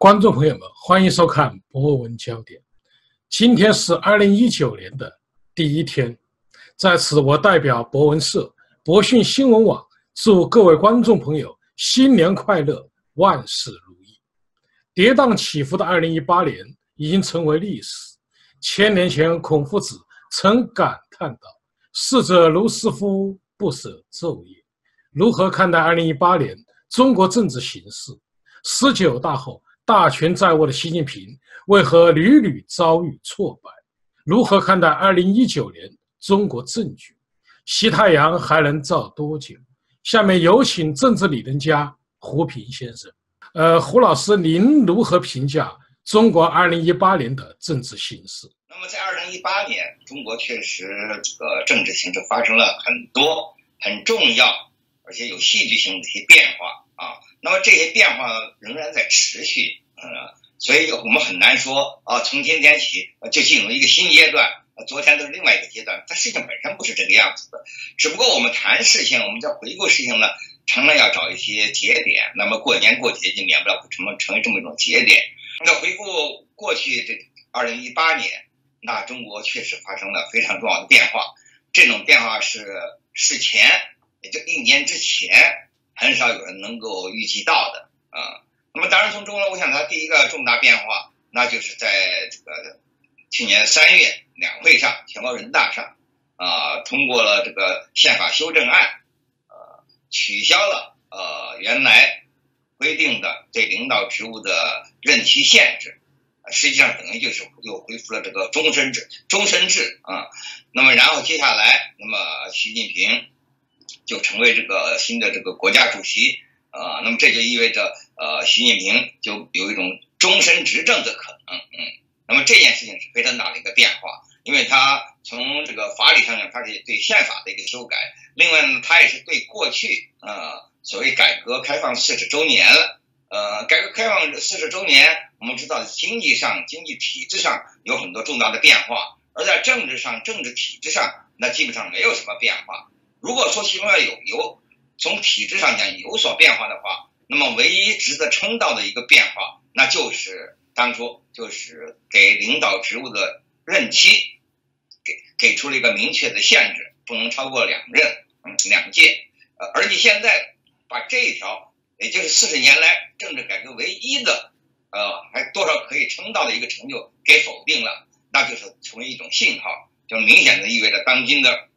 观众朋友们，欢迎收看《博文焦点》。今天是二零一九年的第一天，在此我代表博文社、博讯新闻网祝各位观众朋友新年快乐，万事如意。跌宕起伏的二零一八年已经成为历史。千年前，孔夫子曾感叹道：“逝者如斯夫，不舍昼夜。”如何看待二零一八年中国政治形势？十九大后。大权在握的习近平为何屡屡遭遇挫败？如何看待二零一九年中国政局？西太阳还能照多久？下面有请政治理论家胡平先生。呃，胡老师，您如何评价中国二零一八年的政治形势？那么，在二零一八年，中国确实这个政治形势发生了很多很重要而且有戏剧性的一些变化。啊，那么这些变化仍然在持续，嗯，所以我们很难说啊，从今天起就进入一个新阶段，昨天都是另外一个阶段，它事情本身不是这个样子的，只不过我们谈事情，我们在回顾事情呢，常常要找一些节点，那么过年过节就免不了成成为这么一种节点。那回顾过去这二零一八年，那中国确实发生了非常重要的变化，这种变化是事前也就一年之前。很少有人能够预计到的啊。那么，当然从中国，我想它第一个重大变化，那就是在这个去年三月两会上，全国人大上啊通过了这个宪法修正案，呃，取消了呃原来规定的对领导职务的任期限制，实际上等于就是又恢复了这个终身制，终身制啊。那么，然后接下来，那么习近平。就成为这个新的这个国家主席啊，那么这就意味着呃，习近平就有一种终身执政的可能，嗯，那么这件事情是非常大的一个变化，因为他从这个法理上讲，他是对宪法的一个修改，另外呢，他也是对过去呃所谓改革开放四十周年了，呃，改革开放四十周年，我们知道经济上、经济体制上有很多重大的变化，而在政治上、政治体制上，那基本上没有什么变化。如果说其中要有有从体制上讲有所变化的话，那么唯一值得称道的一个变化，那就是当初就是给领导职务的任期给给出了一个明确的限制，不能超过两任，嗯，两届。呃，而且现在把这一条，也就是四十年来政治改革唯一的，呃，还多少可以称道的一个成就给否定了，那就是成为一种信号，就明显的意味着当今的。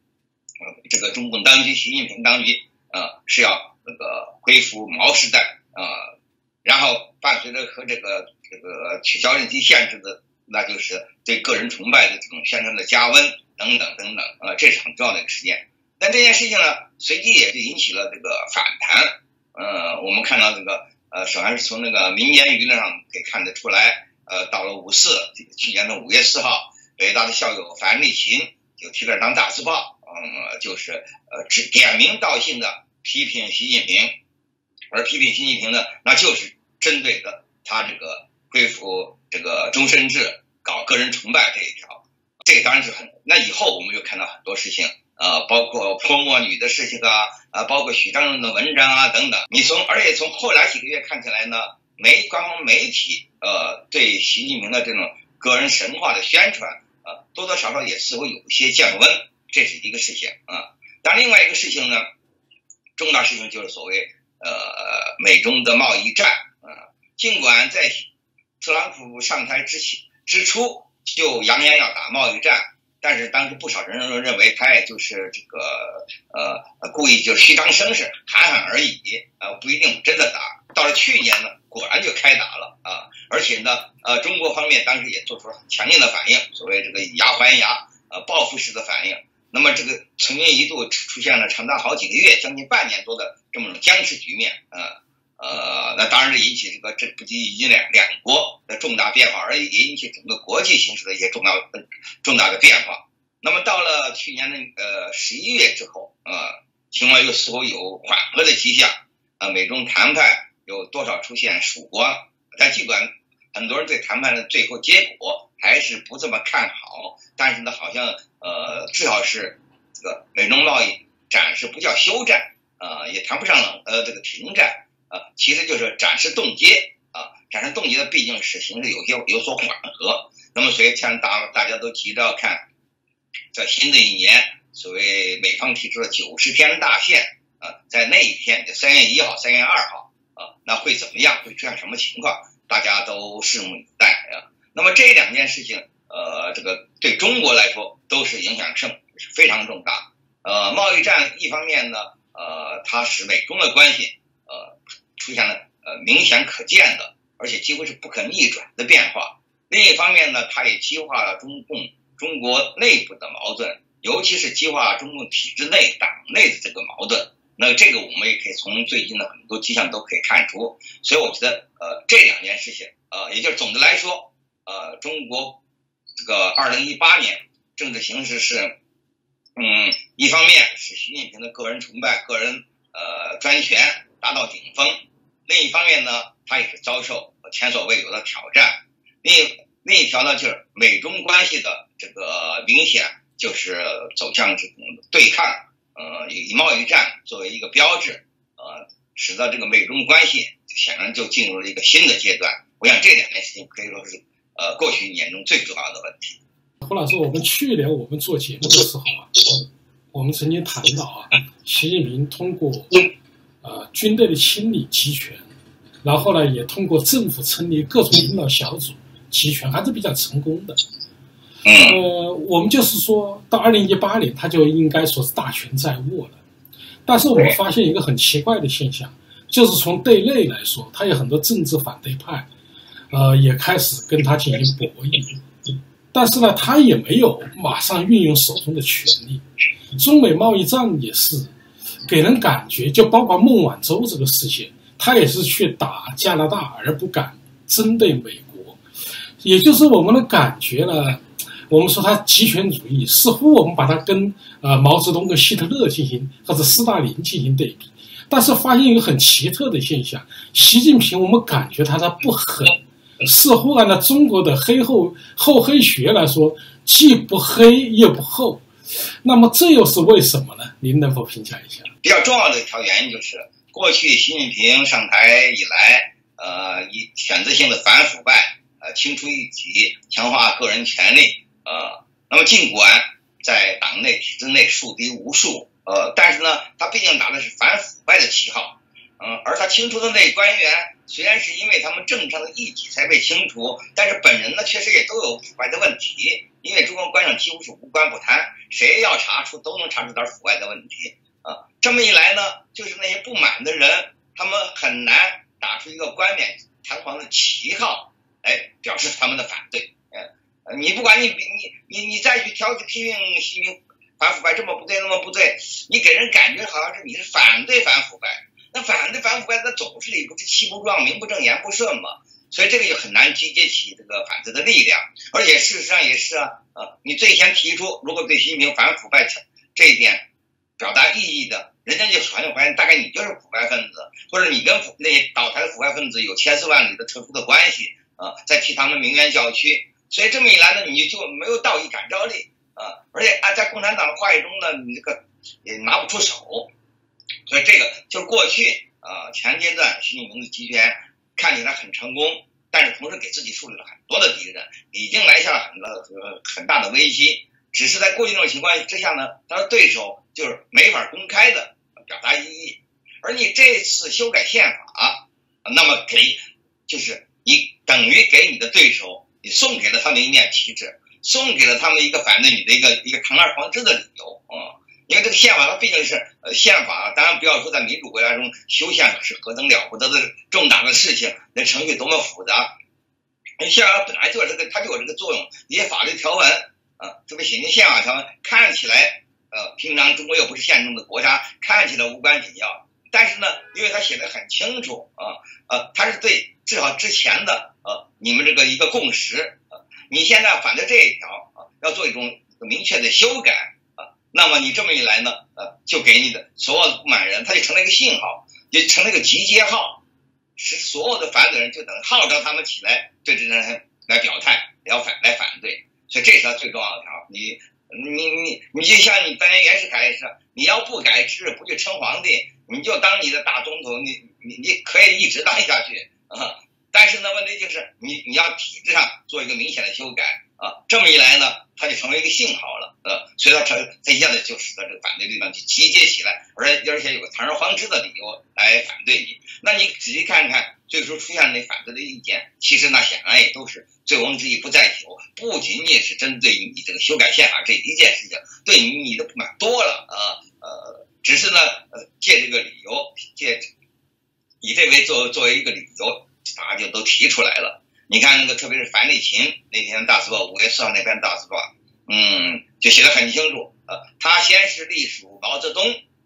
呃这个中共当局，习近平当局，呃，是要那个恢复毛时代，呃，然后伴随着和这个这个取消任期限制的，那就是对个人崇拜的这种宣传的加温等等等等，呃，这是很重要的一个事件。但这件事情呢，随即也就引起了这个反弹，呃，我们看到这个，呃，首先是从那个民间舆论上可以看得出来，呃，到了五四，去年的五月四号，北大的校友樊立勤就提了张大字报。嗯，就是呃，指点名道姓的批评习近平，而批评习近平呢，那就是针对的他这个恢复这个终身制、搞个人崇拜这一条。这当然是很，那以后我们就看到很多事情，呃，包括泼墨女的事情啊，啊，包括许章润的文章啊等等。你从而且从后来几个月看起来呢，媒官方媒体呃对习近平的这种个人神话的宣传，呃，多多少少也似乎有一些降温。这是一个事情啊，但另外一个事情呢，重大事情就是所谓呃美中的贸易战啊。尽管在特朗普上台之前之初就扬言要打贸易战，但是当时不少人都认为他也就是这个呃故意就是虚张声势喊喊而已啊，不一定真的打。到了去年呢，果然就开打了啊，而且呢呃中国方面当时也做出了很强硬的反应，所谓这个以牙还牙呃报复式的反应。那么这个曾经一度出现了长达好几个月，将近半年多的这么种僵持局面，呃呃，那当然是引起这个这不仅引起两两国的重大变化，而也引起整个国际形势的一些重要重大的变化。那么到了去年的呃十一月之后，呃，情况又似乎有缓和的迹象，呃，美中谈判有多少出现曙光？但尽管很多人对谈判的最后结果还是不这么看好，但是呢，好像。呃，至少是这个美中贸易暂时不叫休战，呃，也谈不上呃这个停战，啊，其实就是暂时冻结，啊，展示冻结的毕竟是形势有些有所缓和。那么，所以像大大家都急着看，在新的一年，所谓美方提出的九十天大限啊，在那一天，就三月一号、三月二号啊，那会怎么样？会出现什么情况？大家都拭目以待啊。那么这两件事情，呃，这个对中国来说都是影响甚是非常重大。呃，贸易战一方面呢，呃，它使美中的关系呃出现了呃明显可见的，而且几乎是不可逆转的变化。另一方面呢，它也激化了中共中国内部的矛盾，尤其是激化中共体制内党内的这个矛盾。那这个我们也可以从最近的很多迹象都可以看出。所以我觉得，呃，这两件事情，呃，也就是总的来说，呃，中国这个二零一八年政治形势是，嗯，一方面是习近平的个人崇拜、个人呃专权达到顶峰，另一方面呢，他也是遭受前所未有的挑战。另另一条呢，就是美中关系的这个明显就是走向这种对抗，呃，以贸易战作为一个标志，呃，使得这个美中关系显然就进入了一个新的阶段。我想这两件事情可以说是呃过去一年中最主要的问题。胡老师，我们去年我们做节目的时候啊，我们曾经谈到啊，习近平通过呃军队的清理集权，然后呢，也通过政府成立各种领导小组。集权还是比较成功的，呃，我们就是说到二零一八年，他就应该说是大权在握了。但是我们发现一个很奇怪的现象，就是从对内来说，他有很多政治反对派，呃，也开始跟他进行博弈。但是呢，他也没有马上运用手中的权力。中美贸易战也是给人感觉，就包括孟晚舟这个事情，他也是去打加拿大，而不敢针对美国。也就是我们的感觉呢，我们说他极权主义，似乎我们把它跟呃毛泽东跟希特勒进行或者斯大林进行对比，但是发现一个很奇特的现象，习近平我们感觉他的不狠，似乎按照中国的黑厚厚黑学来说，既不黑又不厚，那么这又是为什么呢？您能否评价一下？比较重要的一条原因就是，过去习近平上台以来，呃，以选择性的反腐败。呃，清除异己，强化个人权利，呃，那么尽管在党内体制内树敌无数，呃，但是呢，他毕竟打的是反腐败的旗号，嗯，而他清除的那官员，虽然是因为他们政治上的异己才被清除，但是本人呢，确实也都有腐败的问题，因为中国官场几乎是无官不贪，谁要查出都能查出点腐败的问题，啊，这么一来呢，就是那些不满的人，他们很难打出一个冠冕堂皇的旗号。哎，表示他们的反对，呃，你不管你你你你再去挑剔批评习近平反腐败这么不对那么不对，你给人感觉好像是你是反对反腐败，那反对反腐败那总是理不直气不壮名不正言不顺嘛，所以这个就很难集结起这个反对的力量，而且事实上也是啊，呃，你最先提出如果对习近平反腐败这一点表达异议的，人家就传就发现大概你就是腐败分子，或者你跟那些倒台的腐败分子有千丝万缕的特殊的关系。啊，在替他们鸣冤叫屈，所以这么一来呢，你就没有道义感召力啊，而且啊，在共产党的话语中呢，你这个也拿不出手，所以这个就是过去啊，前阶段习近平的集权看起来很成功，但是同时给自己树立了很多的敌人，已经埋下了很多很大的危机。只是在过去这种情况之下呢，他的对手就是没法公开的表达异议，而你这次修改宪法，那么给就是。你等于给你的对手，你送给了他们一面旗帜，送给了他们一个反对你的一个一个堂而皇之的理由啊！因为这个宪法它毕竟是呃宪法，当然不要说在民主国家中修宪是何等了不得的重大的事情，那程序多么复杂。宪法本来就有这个，它就有这个作用，一些法律条文啊，特别写进宪法条文，看起来呃，平常中国又不是宪政的国家，看起来无关紧要。但是呢，因为他写的很清楚啊，呃，他是对至少之前的呃你们这个一个共识，你现在反对这一条啊，要做一种明确的修改啊，那么你这么一来呢，呃，就给你的所有的不满人，他就成了一个信号，就成了一个集结号，使所有的反对人就等号召他们起来对这些人来表态，要反来反对，所以这是他最重要的条，你。你你你就像你当年袁世凯也是，你要不改制不去称皇帝，你就当你的大总统，你你你可以一直当下去啊。但是呢，问题就是你你要体制上做一个明显的修改啊，这么一来呢，它就成为一个信号了，呃，所以它成它一下子就使得这个反对力量就集结起来，而且而且有个堂而皇之的理由来反对你。那你仔细看看，最初出现的反对的意见，其实那显然也都是醉翁之意不在酒，不仅仅是针对于你这个修改宪法这一件事情，对你你的不满多了啊，呃，只是呢，呃，借这个理由，借以这为作作为一个理由。大家就都提出来了。你看那个，特别是樊立勤那篇大字报，五月四号那篇大字报，嗯，就写的很清楚。呃，他先是隶属毛泽东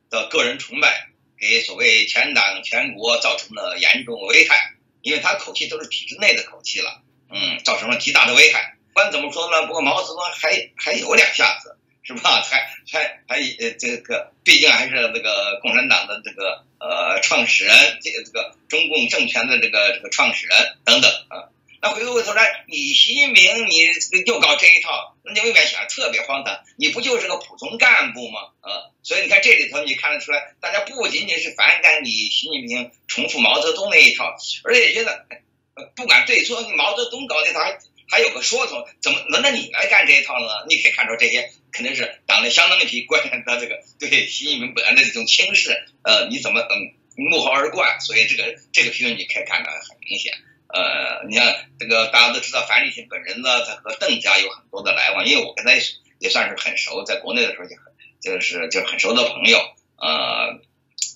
的个人崇拜，给所谓全党全国造成了严重危害，因为他口气都是体制内的口气了，嗯，造成了极大的危害。不管怎么说呢，不过毛泽东还还有两下子。是吧？还还还呃，这个毕竟还是这个共产党的这个呃创始人，这个这个中共政权的这个这个创始人等等啊。那回过头来，你习近平你又搞这一套，那你未免想特别荒唐。你不就是个普通干部吗？啊，所以你看这里头，你看得出来，大家不仅仅是反感你习近平重复毛泽东那一套，而且觉得不管对错，你毛泽东搞这套还还有个说头，怎么轮到你来干这一套呢？你可以看出这些。肯定是党内相当一批官员的这个对习近平本人的这种轻视，呃，你怎么嗯幕后而冠？所以这个这个评论你可以看得很明显。呃，你看这个大家都知道，樊立新本人呢，他和邓家有很多的来往，因为我跟他也算是很熟，在国内的时候就很就是就是很熟的朋友。呃，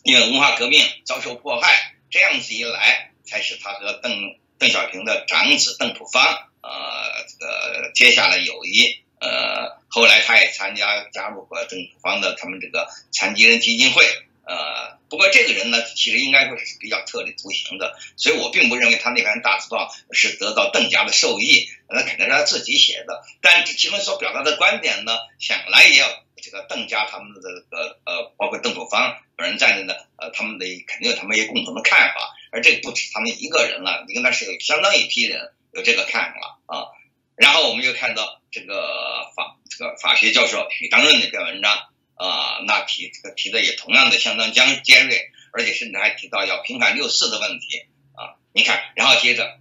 因为文化革命遭受迫害，这样子一来，才使他和邓邓小平的长子邓朴方呃这个结下了友谊。呃，后来他也参加加入过邓朴方的他们这个残疾人基金会。呃，不过这个人呢，其实应该说是比较特立独行的，所以我并不认为他那篇大字报是得到邓家的授意，那肯定是他自己写的。但其中所表达的观点呢，想来也要这个邓家他们的这个呃，包括邓朴方本人在内的呃，他们的肯定有他们一些共同的看法。而这不止他们一个人了，你跟他是有相当一批人有这个看法啊。然后我们又看到这个法这个法学教授许章润那篇文章啊，那提这个提的也同样的相当尖尖锐，而且甚至还提到要平反六四的问题啊。你看，然后接着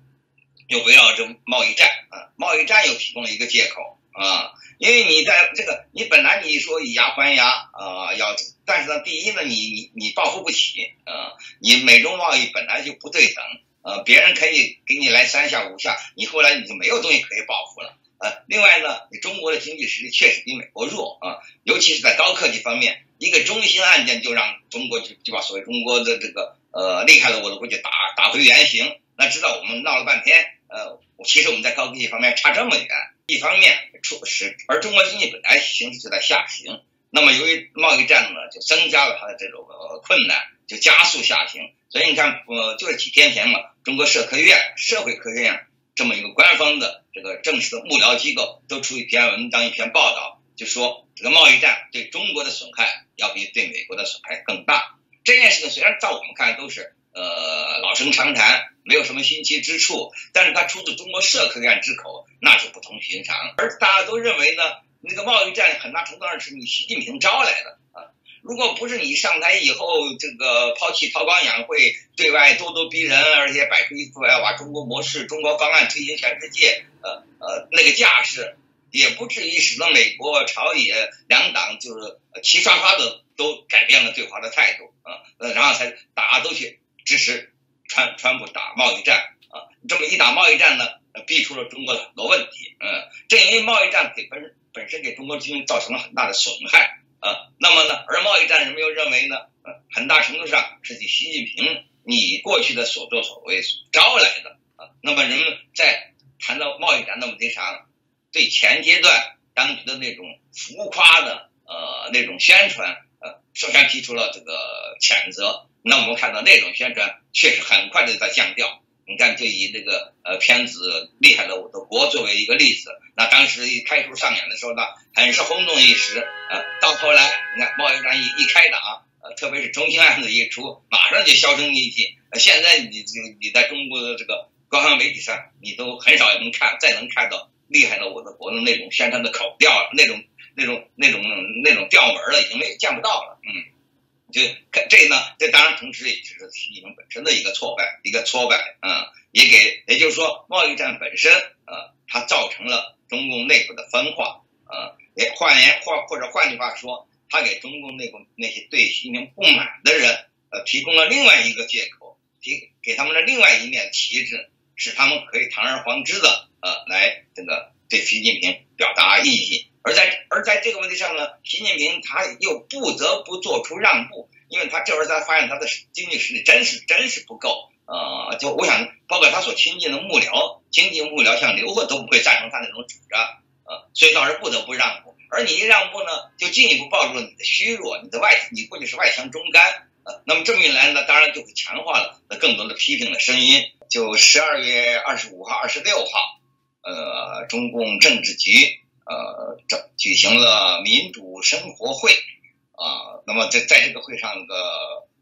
又围绕着贸易战啊，贸易战又提供了一个借口啊，因为你在这个你本来你说以牙还牙啊，要但是呢，第一呢，你你你报复不起啊，你美中贸易本来就不对等。呃，别人可以给你来三下五下，你后来你就没有东西可以报复了。呃，另外呢，你中国的经济实力确实比美国弱啊，尤其是在高科技方面，一个中兴案件就让中国就就把所谓中国的这个呃厉害的我的国家打打回原形。那知道我们闹了半天，呃，其实我们在高科技方面差这么远，一方面出是而中国经济本来形势就在下行，那么由于贸易战呢，就增加了它的这种困难，就加速下行。所以你看，呃，就是几天前嘛，中国社科院、社会科学院这么一个官方的这个正式的幕僚机构，都出一篇文章、一篇报道，就说这个贸易战对中国的损害要比对美国的损害更大。这件事情虽然在我们看来都是呃老生常谈，没有什么新奇之处，但是它出自中国社科院之口，那就不同寻常。而大家都认为呢，那个贸易战很大程度上是你习近平招来的。如果不是你上台以后，这个抛弃韬光养晦，对外咄咄逼人，而且摆出一副要把中国模式、中国方案推行全世界，呃呃那个架势，也不至于使得美国朝野两党就是齐刷刷的都改变了对华的态度啊，呃然后才大家都去支持川川普打贸易战啊，这么一打贸易战呢，逼出了中国的很多问题，嗯，正因为贸易战给本本身给中国经济造成了很大的损害。啊，那么呢？而贸易战人们又认为呢？呃，很大程度上是你习近平你过去的所作所为招来的啊。那么人们在谈到贸易战的问题上，对前阶段当局的那种浮夸的呃那种宣传，呃，首先提出了这个谴责。那我们看到那种宣传确实很快的在降调。你看，就以这个呃片子《厉害的我的国》作为一个例子，那当时一开出上演的时候呢，很是轰动一时。呃，到后来，你看贸易战一一开打，呃，特别是中兴案子一出，马上就销声匿迹。现在你你在中国的这个官方媒体上，你都很少能看，再能看到《厉害的我的国》的那种宣传的口调，那种那种那种那种调门了，已经没见不到了。嗯就这呢，这当然同时也是习近平本身的一个挫败，一个挫败，嗯，也给，也就是说，贸易战本身，呃，它造成了中共内部的分化，呃，也换言或或者换句话说，它给中共内部那些对习近平不满的人，呃，提供了另外一个借口，提给他们的另外一面旗帜，使他们可以堂而皇之的，呃，来这个对习近平表达异议。而在而在这个问题上呢，习近平他又不得不做出让步，因为他这会儿他发现他的经济实力真是真是不够，呃，就我想，包括他所亲近的幕僚，经济幕僚像刘鹤都不会赞成他那种主张，呃，所以倒是不得不让步。而你一让步呢，就进一步暴露了你的虚弱，你的外你过去是外强中干，呃，那么这么一来呢，当然就会强化了那更多的批评的声音。就十二月二十五号、二十六号，呃，中共政治局。呃，整举行了民主生活会啊，那么在在这个会上，的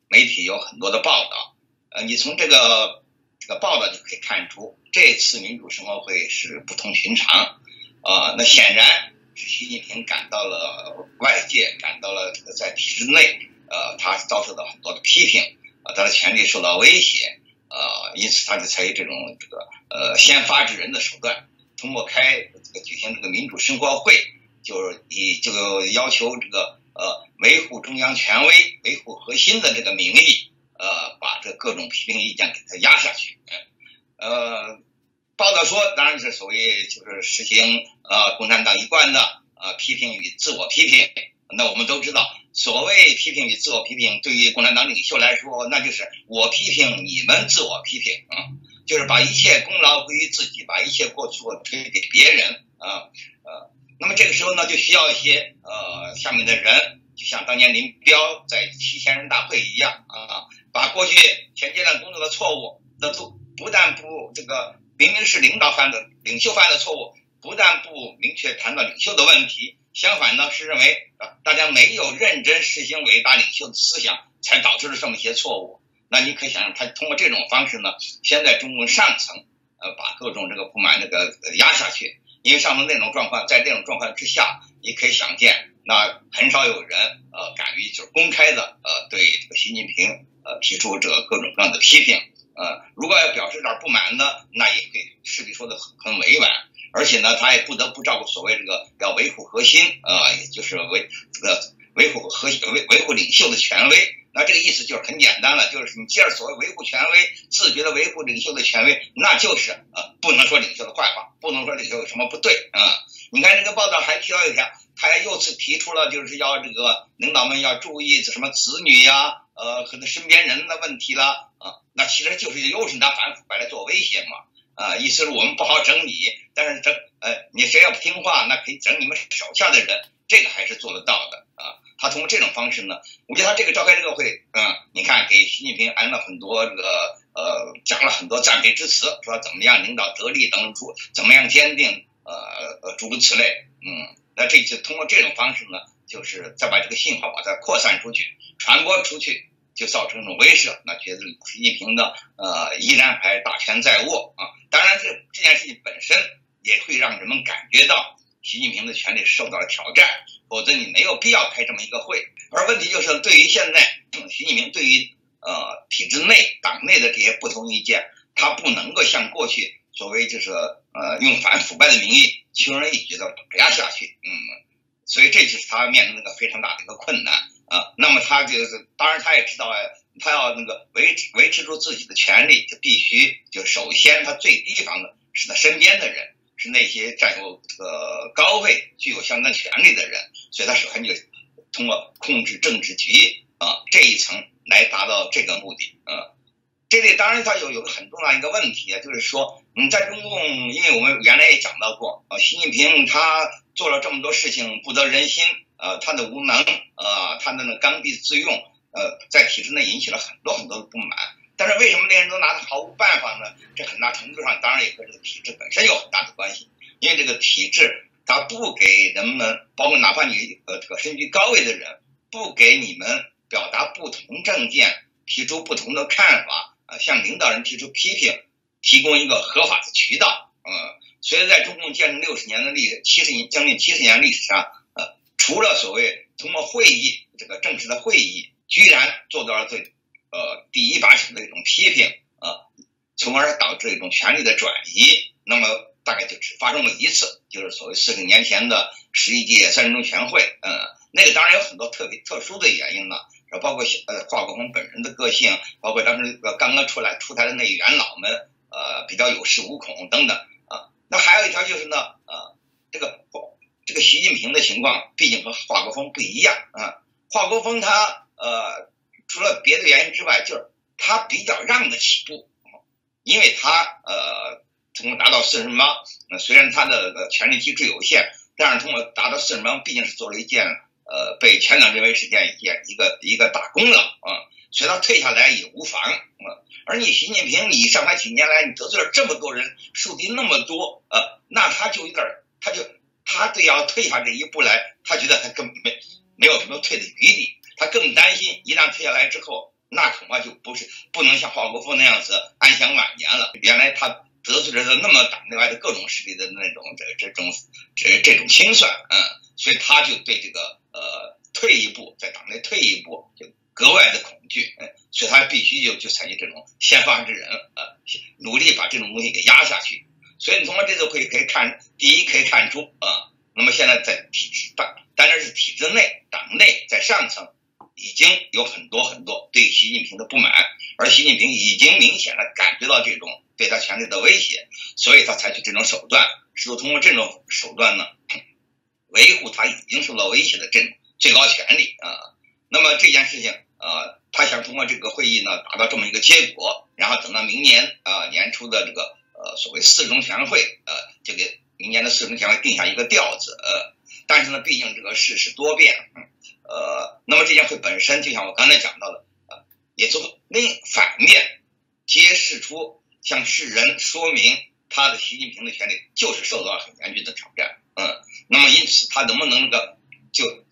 媒体有很多的报道，呃，你从这个这个报道就可以看出，这次民主生活会是不同寻常啊，那显然是习近平感到了外界感到了这个在体制内，呃，他遭受到很多的批评啊，他的权利受到威胁啊，因此他就采取这种这个呃先发制人的手段。通过开这个举行这个民主生活会，就是以这个要求这个呃维护中央权威、维护核心的这个名义，呃把这各种批评意见给它压下去。呃，报道说当然是所谓就是实行呃共产党一贯的呃批评与自我批评。那我们都知道，所谓批评与自我批评，对于共产党领袖来说，那就是我批评你们自我批评啊。就是把一切功劳归于自己，把一切过错推给别人啊呃，那么这个时候呢，就需要一些呃下面的人，就像当年林彪在七千人大会一样啊，把过去前阶段工作的错误，那都不但不这个明明是领导犯的、领袖犯的错误，不但不明确谈到领袖的问题，相反呢是认为啊大家没有认真实行伟大领袖的思想，才导致了这么一些错误。那你可以想象，他通过这种方式呢，先在中共上层，呃，把各种这个不满那个压下去。因为上层那种状况，在这种状况之下，你可以想见，那很少有人呃敢于就是公开的呃对这个习近平呃提出这各种各样的批评。呃，如果要表示点不满呢，那也可以势必说的很很委婉，而且呢，他也不得不照顾所谓这个要维护核心，呃，也就是维这个维护核心维维护领袖的权威。那这个意思就是很简单了，就是你既然所谓维护权威，自觉的维护领袖的权威，那就是呃不能说领袖的坏话，不能说领袖有什么不对啊。你看这个报道还提到一条，他还又次提出了就是要这个领导们要注意什么子女呀，呃和他身边人的问题了啊。那其实就是又是拿反腐败来做威胁嘛啊，意思是我们不好整你，但是整呃你谁要不听话，那可以整你们手下的人，这个还是做得到的啊。他通过这种方式呢，我觉得他这个召开这个会，嗯，你看给习近平安了很多这个，呃，讲了很多赞美之词，说怎么样领导得力等诸，怎么样坚定，呃呃诸如此类，嗯，那这次通过这种方式呢，就是再把这个信号把它扩散出去，传播出去，就造成一种威慑，那觉得习近平的呃依然还大权在握啊。当然这这件事情本身也会让人们感觉到习近平的权力受到了挑战。否则你没有必要开这么一个会，而问题就是对于现在习近平对于呃体制内党内的这些不同意见，他不能够像过去所谓就是呃用反腐败的名义轻而易举的打压下去，嗯，所以这就是他面临那个非常大的一个困难啊。那么他就是当然他也知道，他要那个维持维持住自己的权利，就必须就首先他最提防的是他身边的人。是那些占有这个高位、具有相当权力的人，所以他首先就通过控制政治局啊这一层来达到这个目的啊。这里当然他有有个很重要一个问题啊，就是说，嗯，在中共，因为我们原来也讲到过啊，习近平他做了这么多事情不得人心，呃，他的无能，呃，他的那刚愎自用，呃，在体制内引起了很多很多的不满。但是为什么那些人都拿他毫无办法呢？这很大程度上当然也和这个体制本身有很大的关系。因为这个体制，它不给人们，包括哪怕你呃这个身居高位的人，不给你们表达不同政见、提出不同的看法啊，向领导人提出批评，提供一个合法的渠道。嗯，所以在中共建立六十年的历七十年将近七十年历史上，呃，除了所谓通过会议这个正式的会议。居然做到了最呃第一把手的一种批评啊，从而导致一种权力的转移。那么大概就只发生了一次，就是所谓四十年前的十一届三中全会。嗯，那个当然有很多特别特殊的原因了，包括呃华国锋本人的个性，包括当时刚刚出来出台的那元老们呃比较有恃无恐等等啊。那还有一条就是呢呃这个这个习近平的情况毕竟和华国锋不一样啊。华国锋他呃除了别的原因之外，就是他比较让得起步，因为他呃。通过达到四人帮，那虽然他的权力机制有限，但是通过达到四人帮，毕竟是做了一件呃被全党认为是件一件一个一个大功劳啊，所以他退下来也无妨啊。而你习近平，你上台几年来，你得罪了这么多人，树敌那么多，呃，那他就有点，他就他对要退下这一步来，他觉得他根本没没有什么退的余地，他更担心一旦退下来之后，那恐怕就不是不能像华国锋那样子安享晚年了。原来他。得罪了那么党内外的各种势力的那种这这种这这种清算，嗯，所以他就对这个呃退一步，在党内退一步就格外的恐惧，嗯，所以他必须就就采取这种先发制人，呃，努力把这种东西给压下去。所以你从这次可以可以看，第一可以看出啊，那么现在在体制当当然是体制内党内在上层已经有很多很多对习近平的不满，而习近平已经明显的感觉到这种。对他权力的威胁，所以他采取这种手段，试图通过这种手段呢，维护他已经受到威胁的这种最高权力啊。那么这件事情啊，他想通过这个会议呢，达到这么一个结果，然后等到明年啊年初的这个呃所谓四中全会，呃，就给明年的四中全会定下一个调子。呃，但是呢，毕竟这个世事多变，呃，那么这件会本身就像我刚才讲到的，呃，也从另反面揭示出。向世人说明他的习近平的权利就是受到了很严峻的挑战，嗯，那么因此他能不能那个就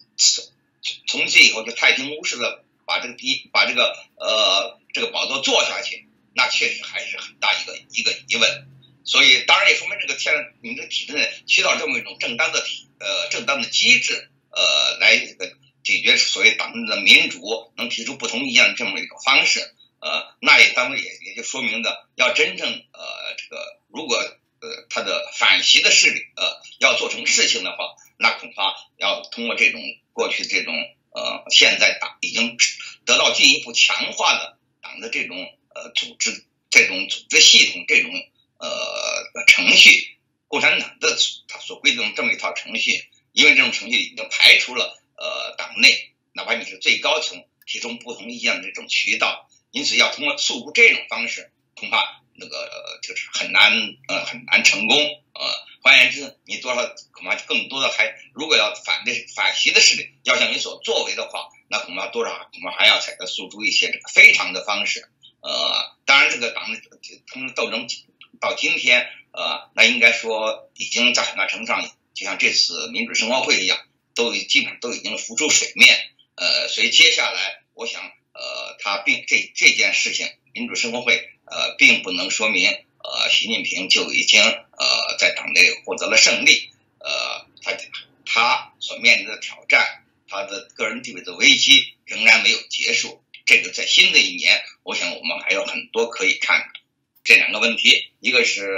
从此以后就太平无事的把这个第一把这个呃这个宝座坐下去，那确实还是很大一个一个疑问。所以当然也说明这个天你的体制内起到这么一种正当的体呃正当的机制呃来呃解决所谓党的民主能提出不同意见的这么一种方式。呃，那也当然也也就说明的，要真正呃这个，如果呃他的反习的势力呃要做成事情的话，那恐怕要通过这种过去这种呃现在党已经得到进一步强化的党的这种呃组织这种组织系统这种呃程序，共产党的他所规定这么一套程序，因为这种程序已经排除了呃党内哪怕你是最高层提出不同意见的这种渠道。因此，要通过诉诸这种方式，恐怕那个就是很难，呃，很难成功。呃，换言之，你多少恐怕更多的还，如果要反对反习的势力要向你所作为的话，那恐怕多少恐怕还要采诉诸一些这个非常的方式。呃，当然，这个党他们斗争到今天，呃，那应该说已经在很大程度上，就像这次民主生活会一样，都已基本都已经浮出水面。呃，所以接下来，我想。呃，他并这这件事情，民主生活会呃，并不能说明呃，习近平就已经呃，在党内获得了胜利。呃，他他所面临的挑战，他的个人地位的危机仍然没有结束。这个在新的一年，我想我们还有很多可以看。这两个问题，一个是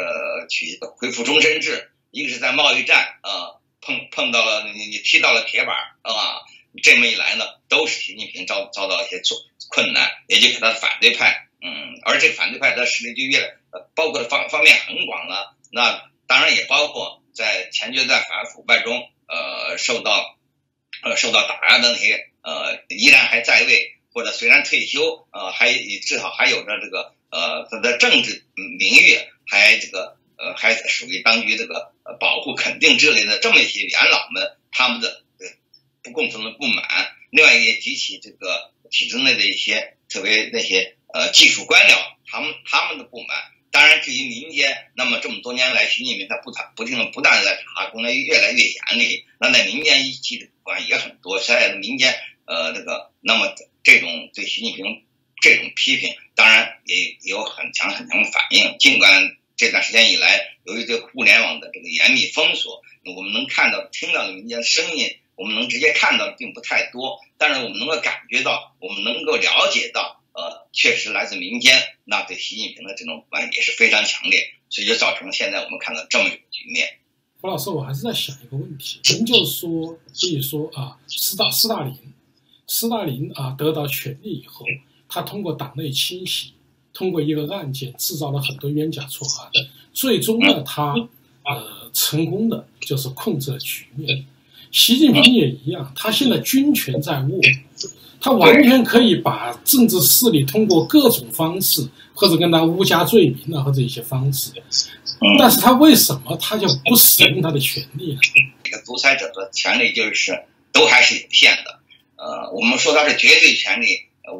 去恢复终身制，一个是在贸易战啊碰碰到了你你踢到了铁板啊。这么一来呢，都是习近平遭遭到一些困困难，也就给他的反对派，嗯，而这个反对派的势力就越来，包括的方方面很广了。那当然也包括在前决在反腐败中，呃，受到呃受到打压的那些，呃，依然还在位或者虽然退休，呃，还至少还有着这个呃他的政治名誉，还这个呃还属于当局这个保护肯定之类的这么一些元老们，他们的呃不。共同的不满，另外也激起这个体制内的一些，特别那些呃技术官僚，他们他们的不满。当然，至于民间，那么这么多年来，习近平他不谈不停的不断的在查，功能越来越严厉。那在民间一起的不满也很多，现在民间呃这个，那么这种对习近平这种批评，当然也有很强很强的反应。尽管这段时间以来，由于对互联网的这个严密封锁，我们能看到听到的民间声音。我们能直接看到的并不太多，但是我们能够感觉到，我们能够了解到，呃，确实来自民间，那对习近平的这种不满也是非常强烈，所以就造成了现在我们看到这么一个局面。胡老师，我还是在想一个问题，您就说，可以说啊，斯大斯大林，斯大林啊得到权力以后，他通过党内清洗，通过一个案件制造了很多冤假错案，最终呢，他呃成功的就是控制了局面。习近平也一样，他现在军权在握，他完全可以把政治势力通过各种方式，或者跟他诬加罪名啊，或者一些方式。但是他为什么他就不使用他的权利呢？这个独裁者的权利就是都还是有限的。呃，我们说他是绝对权利、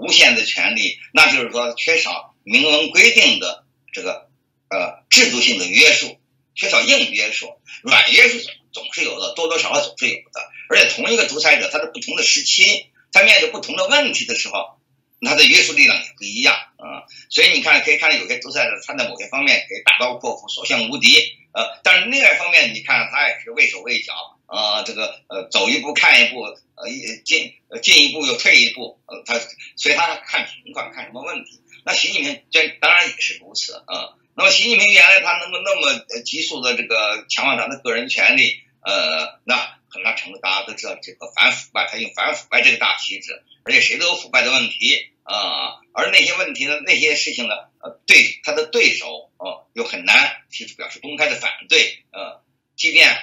无限的权利，那就是说缺少明文规定的这个呃制度性的约束，缺少硬约束，软约束总总是有的，多多少少总是有的。而且同一个独裁者，他在不同的时期，他面对不同的问题的时候。他的约束力量也不一样啊，所以你看，可以看到有些独裁者，他在某些方面可以大刀阔斧、所向无敌，呃，但是另外一方面，你看他也是畏手畏脚，啊，这个呃，走一步看一步，呃，进进一步又退一步，呃，他所以他看情况，看什么问题。那习近平这当然也是如此啊。那么习近平原来他能够那么急速的这个强化他的个人权利，呃，那。很大程度，大家都知道这个反腐败，他用反腐败这个大旗帜，而且谁都有腐败的问题啊。而那些问题呢，那些事情呢，呃，对他的对手啊，又很难提出表示公开的反对。呃，即便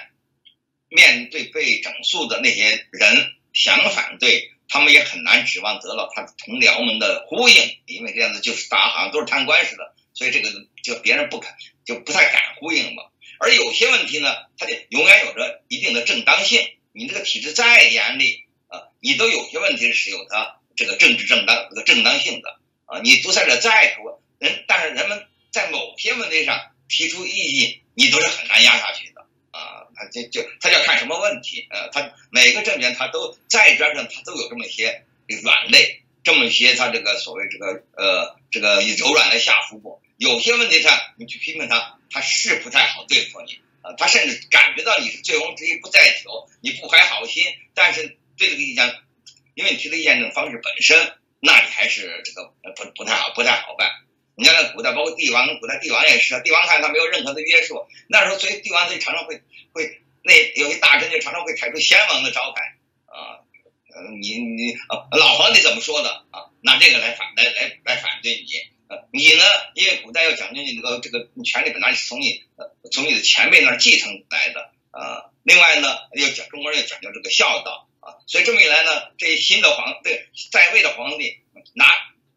面对被整肃的那些人想反对，他们也很难指望得到他的同僚们的呼应，因为这样子就是大家好像都是贪官似的，所以这个就别人不敢，就不太敢呼应嘛。而有些问题呢，它就永远有着一定的正当性。你这个体制再严厉啊，你都有些问题是有它这个政治正当这个正当性的啊。你独裁者再多人，但是人们在某些问题上提出异议，你都是很难压下去的。他就就他要看什么问题呃，他每个政权他都在边上，他都有这么一些软肋，这么一些他这个所谓这个呃这个柔软的下腹部。有些问题上你去批评他。他是不太好对付你啊，他甚至感觉到你是醉翁之意不在酒，你不怀好心，但是对这个意见，因为你提的验证方式本身，那你还是这个不不太好，不太好办。你看那古代，包括帝王，古代帝王也是，帝王看他没有任何的约束，那时候所以帝王就常常会会那有一大臣就常常会抬出先王的招牌啊，你你老皇帝怎么说的啊？拿这个来反来来来反对你。你呢？因为古代要讲究你这个这个权力本来是从你呃从你的前辈那儿继承来的啊。另外呢，要讲中国人要讲究这个孝道啊。所以这么一来呢，这些新的皇对在位的皇帝拿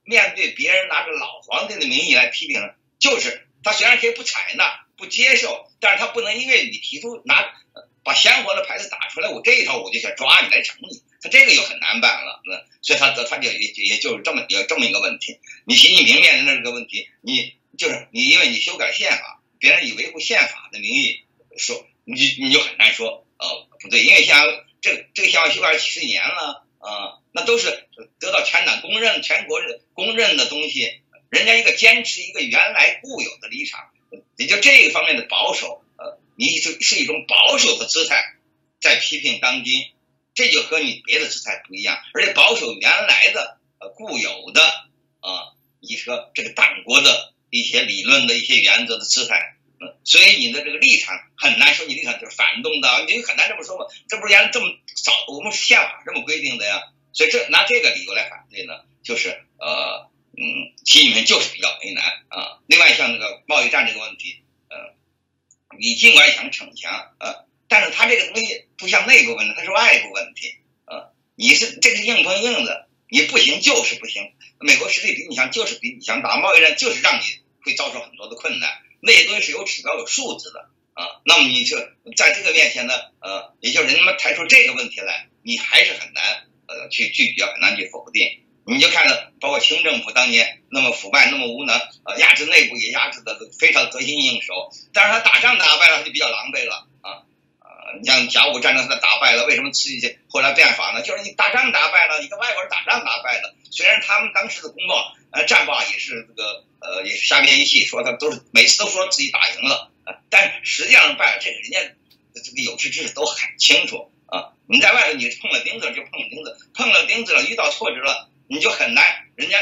面对别人拿着老皇帝的名义来批评，就是他虽然可以不采纳不接受，但是他不能因为你提出拿把鲜活的牌子打出来，我这一套我就想抓你来整你。他这个就很难办了，那所以他他就也也就是这么有这么一个问题。你习近平面临的这个问题，你就是你因为你修改宪法，别人以维护宪法的名义说，你你就很难说呃不对，因为像这这个宪法修改几十年了啊，那都是得到全党公认、全国公认的东西，人家一个坚持一个原来固有的立场，也就这一方面的保守，呃，你是是一种保守的姿态在批评当今。这就和你别的姿态不一样，而且保守原来的呃固有的啊，你说这个党国的一些理论的一些原则的姿态，所以你的这个立场很难说你立场就是反动的，你很难这么说嘛，这不是原来这么早我们宪法这么规定的呀，所以这拿这个理由来反对呢，就是呃嗯，习近平就是比较为难啊。另外像那个贸易战这个问题，呃，你尽管想逞强，呃。但是他这个东西不像内部问题，它是外部问题，啊，你是这是硬碰硬的，你不行就是不行。美国实力比你强，就是比你强，打贸易战就是让你会遭受很多的困难。那些东西是有指标、有数字的，啊，那么你就在这个面前呢，呃，也就人们抬出这个问题来，你还是很难，呃，去拒绝，很难去否定。你就看到，包括清政府当年那么腐败、那么无能，呃，压制内部也压制的非常得心应手，但是他打仗打败了，他就比较狼狈了，你像甲午战争他打败了，为什么刺激后来变法呢？就是你打仗打败了，你跟外国人打仗打败了。虽然他们当时的工作、呃战报也是这个呃也是瞎编一气，说他都是每次都说自己打赢了，但实际上败了，这人家这个有识之士都很清楚啊。你在外头你碰了钉子就碰了钉子，碰了钉子了遇到挫折了，你就很难，人家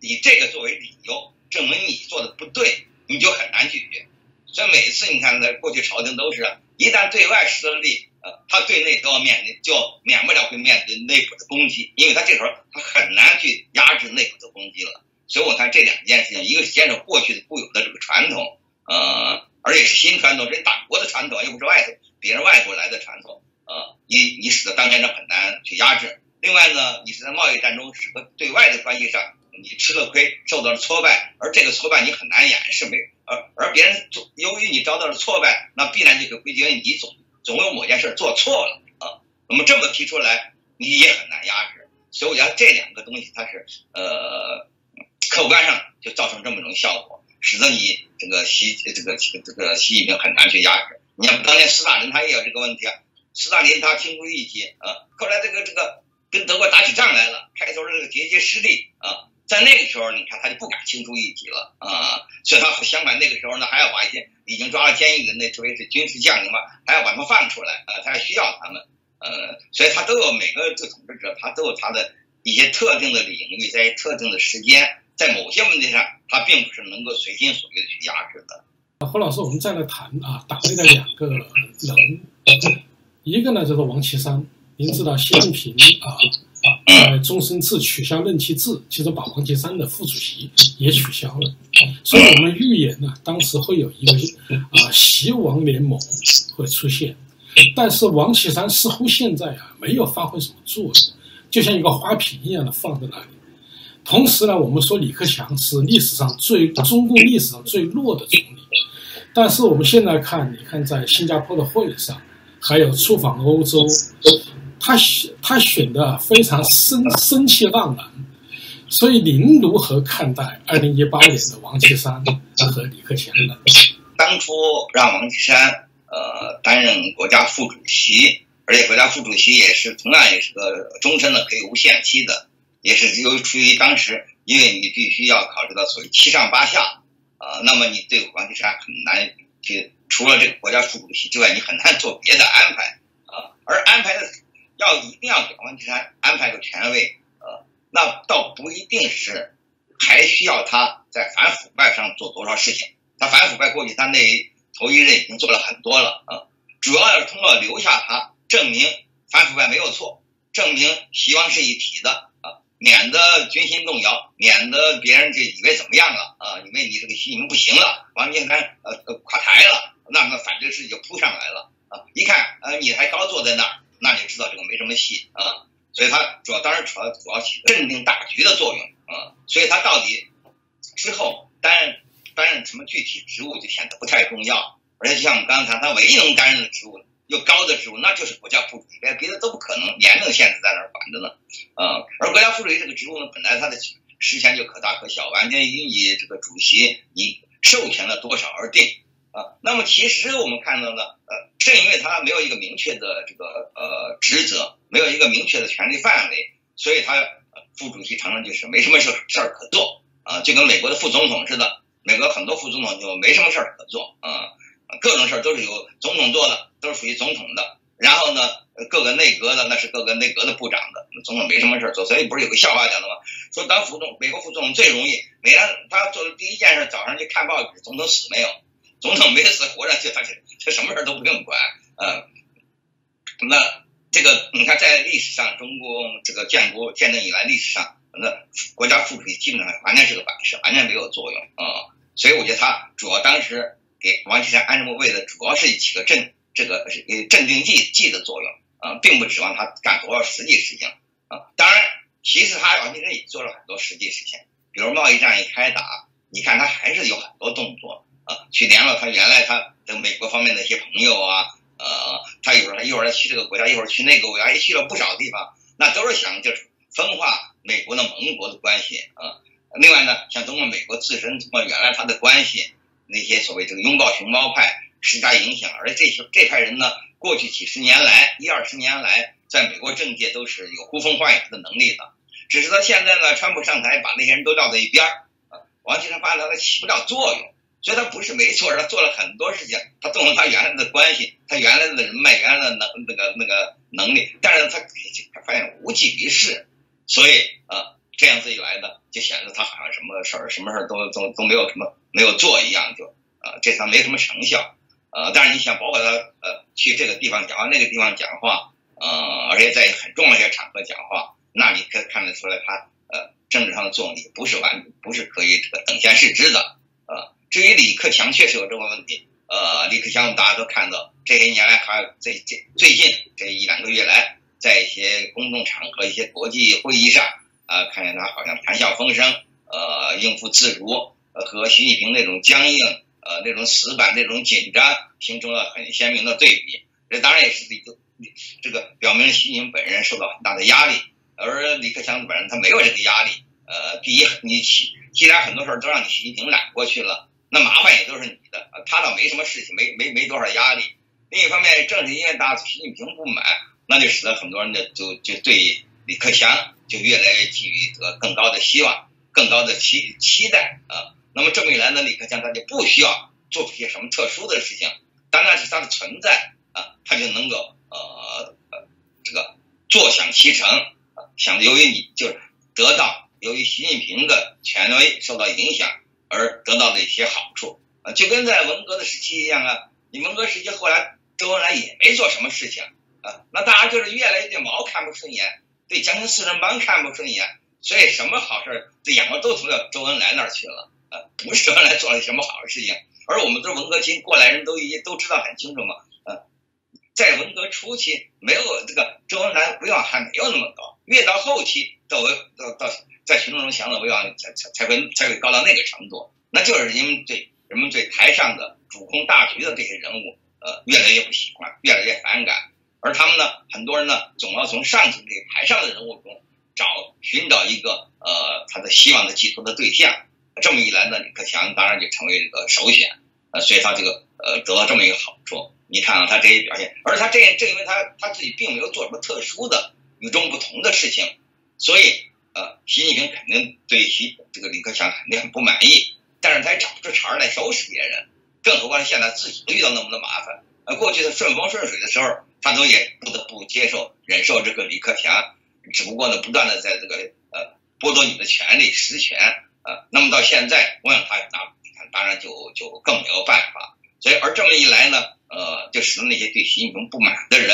以这个作为理由证明你做的不对，你就很难拒绝。所以每次你看在过去朝廷都是，一旦对外施了力，呃，他对内都要面临，就免不了会面对内部的攻击，因为他这时候他很难去压制内部的攻击了。所以我看这两件事情，一个是坚守过去的固有的这个传统，呃，而且是新传统，是党国的传统，又不是外头别人外国来的传统，呃，你你使得当权者很难去压制。另外呢，你是在贸易战中使得对外的关系上你吃了亏，受到了挫败，而这个挫败你很难掩饰，没而而别人由于你遭到了挫败，那必然就会归结为你总总有某件事做错了啊。那么这么提出来，你也很难压制。所以我觉得这两个东西它是呃。客观上就造成这么一种效果，使得你这个习这个这个这个习近平很难去压制。你看当年斯大林他也有这个问题啊，斯大林他轻出一击啊，后来这个这个跟德国打起仗来了，开头这个节节失利啊，在那个时候你看他就不敢轻出一击了啊，所以他相反那个时候呢还要把一些已经抓了监狱的那特别是军事将领嘛，还要把他们放出来啊，他还需要他们，呃，所以他都有每个这统治者他都有他的一些特定的领域，在特定的时间。在某些问题上，他并不是能够随心所欲的去压制的。胡老师，我们再来谈啊，党内的两个人，一个呢就是王岐山。您知道，习近平啊，呃，终身制取消任期制，其实把王岐山的副主席也取消了。所以我们预言呢，当时会有一个啊，习王联盟会出现。但是王岐山似乎现在啊，没有发挥什么作用，就像一个花瓶一样的放在那里。同时呢，我们说李克强是历史上最中共历史上最弱的总理，但是我们现在看，你看在新加坡的会上，还有出访欧洲，他选他选的非常生生气盎然，所以您如何看待二零一八年的王岐山和李克强呢？当初让王岐山呃担任国家副主席，而且国家副主席也是同样也是个终身的可以无限期的。也是由出于当时，因为你必须要考虑到所谓七上八下啊，那么你对王岐山很难去除了这个国家副主席之外，你很难做别的安排。要一定要给王岐山安排个权位，呃，那倒不一定是还需要他在反腐败上做多少事情。他反腐败过去他那头一任已经做了很多了啊，主要要是通过留下他证明反腐败没有错，证明希望是一体的。啊免得军心动摇，免得别人就以为怎么样了啊？以为你这个习近平不行了，王岐山呃垮台了，那么反对势力就扑上来了啊！一看呃你还高坐在那儿，那就知道这个没什么戏啊。所以他主要当然主要主要起镇定大局的作用啊。所以他到底之后担任担任什么具体职务就显得不太重要，而且就像我们刚才，他唯一能担任的职务。又高的职务，那就是国家副主席，别别的都不可能，年龄限制在那儿管着呢，啊，而国家副主席这个职务呢，本来它的实权就可大可小，完全以你这个主席你授权了多少而定，啊，那么其实我们看到呢，呃，正因为他没有一个明确的这个呃职责，没有一个明确的权力范围，所以他副主席常常就是没什么事事儿可做，啊，就跟美国的副总统似的，美国很多副总统就没什么事儿可做，啊。各种事儿都是由总统做的，都是属于总统的。然后呢，各个内阁的那是各个内阁的部长的，总统没什么事儿做。所以不是有个笑话讲的吗？说当副总，美国副总统最容易，每天他做的第一件事，早上去看报纸，总统死没有？总统没死活着，就他这什么事儿都不用管。嗯，那这个你看，在历史上，中共这个建国建政以来，历史上那国家副主席基本上完全是个摆设，完全没有作用啊。所以我觉得他主要当时。给王岐山安这么位的，主要是起个镇这个是镇定剂剂的作用啊，并不指望他干多少实际事情啊。当然，其实他王岐山也做了很多实际事情，比如贸易战一开打，你看他还是有很多动作去联络他原来他的美国方面的一些朋友啊，呃，他一会儿一会儿去这个国家，一会儿去那个国家，也去了不少地方，那都是想就是分化美国的盟国的关系啊。另外呢，想通过美国自身通过原来他的关系。那些所谓这个拥抱熊猫派施加影响，而这些这派人呢，过去几十年来一二十年来，在美国政界都是有呼风唤雨的能力的。只是他现在呢，川普上台把那些人都撂在一边儿，啊，王岐山发现他起不了作用，所以他不是没错，他做了很多事情，他动了他原来的关系，他原来的人脉，原来的能那个那个能力，但是他发现无济于事，所以呃这样子一来呢，就显得他好像什么事儿什么事儿都都都没有什么没有做一样，就呃这他没什么成效，呃但是你想包括他呃去这个地方讲话那个地方讲话，呃而且在很重要一些场合讲话，那你可看得出来他呃政治上的作用力不是完不是可以这个等闲视之的，呃至于李克强确实有这个问题。呃，李克强大家都看到，这些年来还这这最近这一两个月来，在一些公众场合、一些国际会议上，啊，看见他好像谈笑风生，呃，应付自如，和习近平那种僵硬、呃那种死板、那种紧张，形成了很鲜明的对比。这当然也是一个这个表明习近平本人受到很大的压力，而李克强本人他没有这个压力。呃，第一，你既然很多事儿都让你习近平揽过去了。那麻烦也都是你的，他倒没什么事情，没没没多少压力。另一方面，正是因为大习近平不满，那就使得很多人呢就就对李克强就越来越寄予这个更高的希望，更高的期期待啊。那么这么一来呢，李克强他就不需要做出些什么特殊的事情，单单是他的存在啊，他就能够呃呃这个坐享其成。想由于你就是得到由于习近平的权威受到影响。而得到的一些好处啊，就跟在文革的时期一样啊。你文革时期后来周恩来也没做什么事情啊，那大家就是越来越对毛看不顺眼，对江青四人帮看不顺眼，所以什么好事这眼光都投到周恩来那儿去了啊。不是周恩来做了什么好事情，而我们都是文革期过来人都已都知道很清楚嘛啊。在文革初期没有这个周恩来威望还没有那么高，越到后期到到到。在群众中享的威望才才才会才会高到那个程度，那就是因为对人们对台上的主控大局的这些人物，呃，越来越不喜欢，越来越反感，而他们呢，很多人呢，总要从上层这个台上的人物中找寻找一个呃他的希望的寄托的对象，这么一来呢，李克强当然就成为这个首选，呃，所以他这个呃得到这么一个好处，你看看，他这些表现，而他这正因为他他自己并没有做什么特殊的与众不同的事情，所以。呃，习近平肯定对习这个李克强肯定很不满意，但是他也找不出茬来收拾别人，更何况现在自己都遇到那么多麻烦。呃，过去他顺风顺水的时候，他都也不得不接受忍受这个李克强，只不过呢，不断的在这个呃剥夺你的权利实权。呃，那么到现在，我想他那当然就就更没有办法。所以而这么一来呢，呃，就使得那些对习近平不满的人，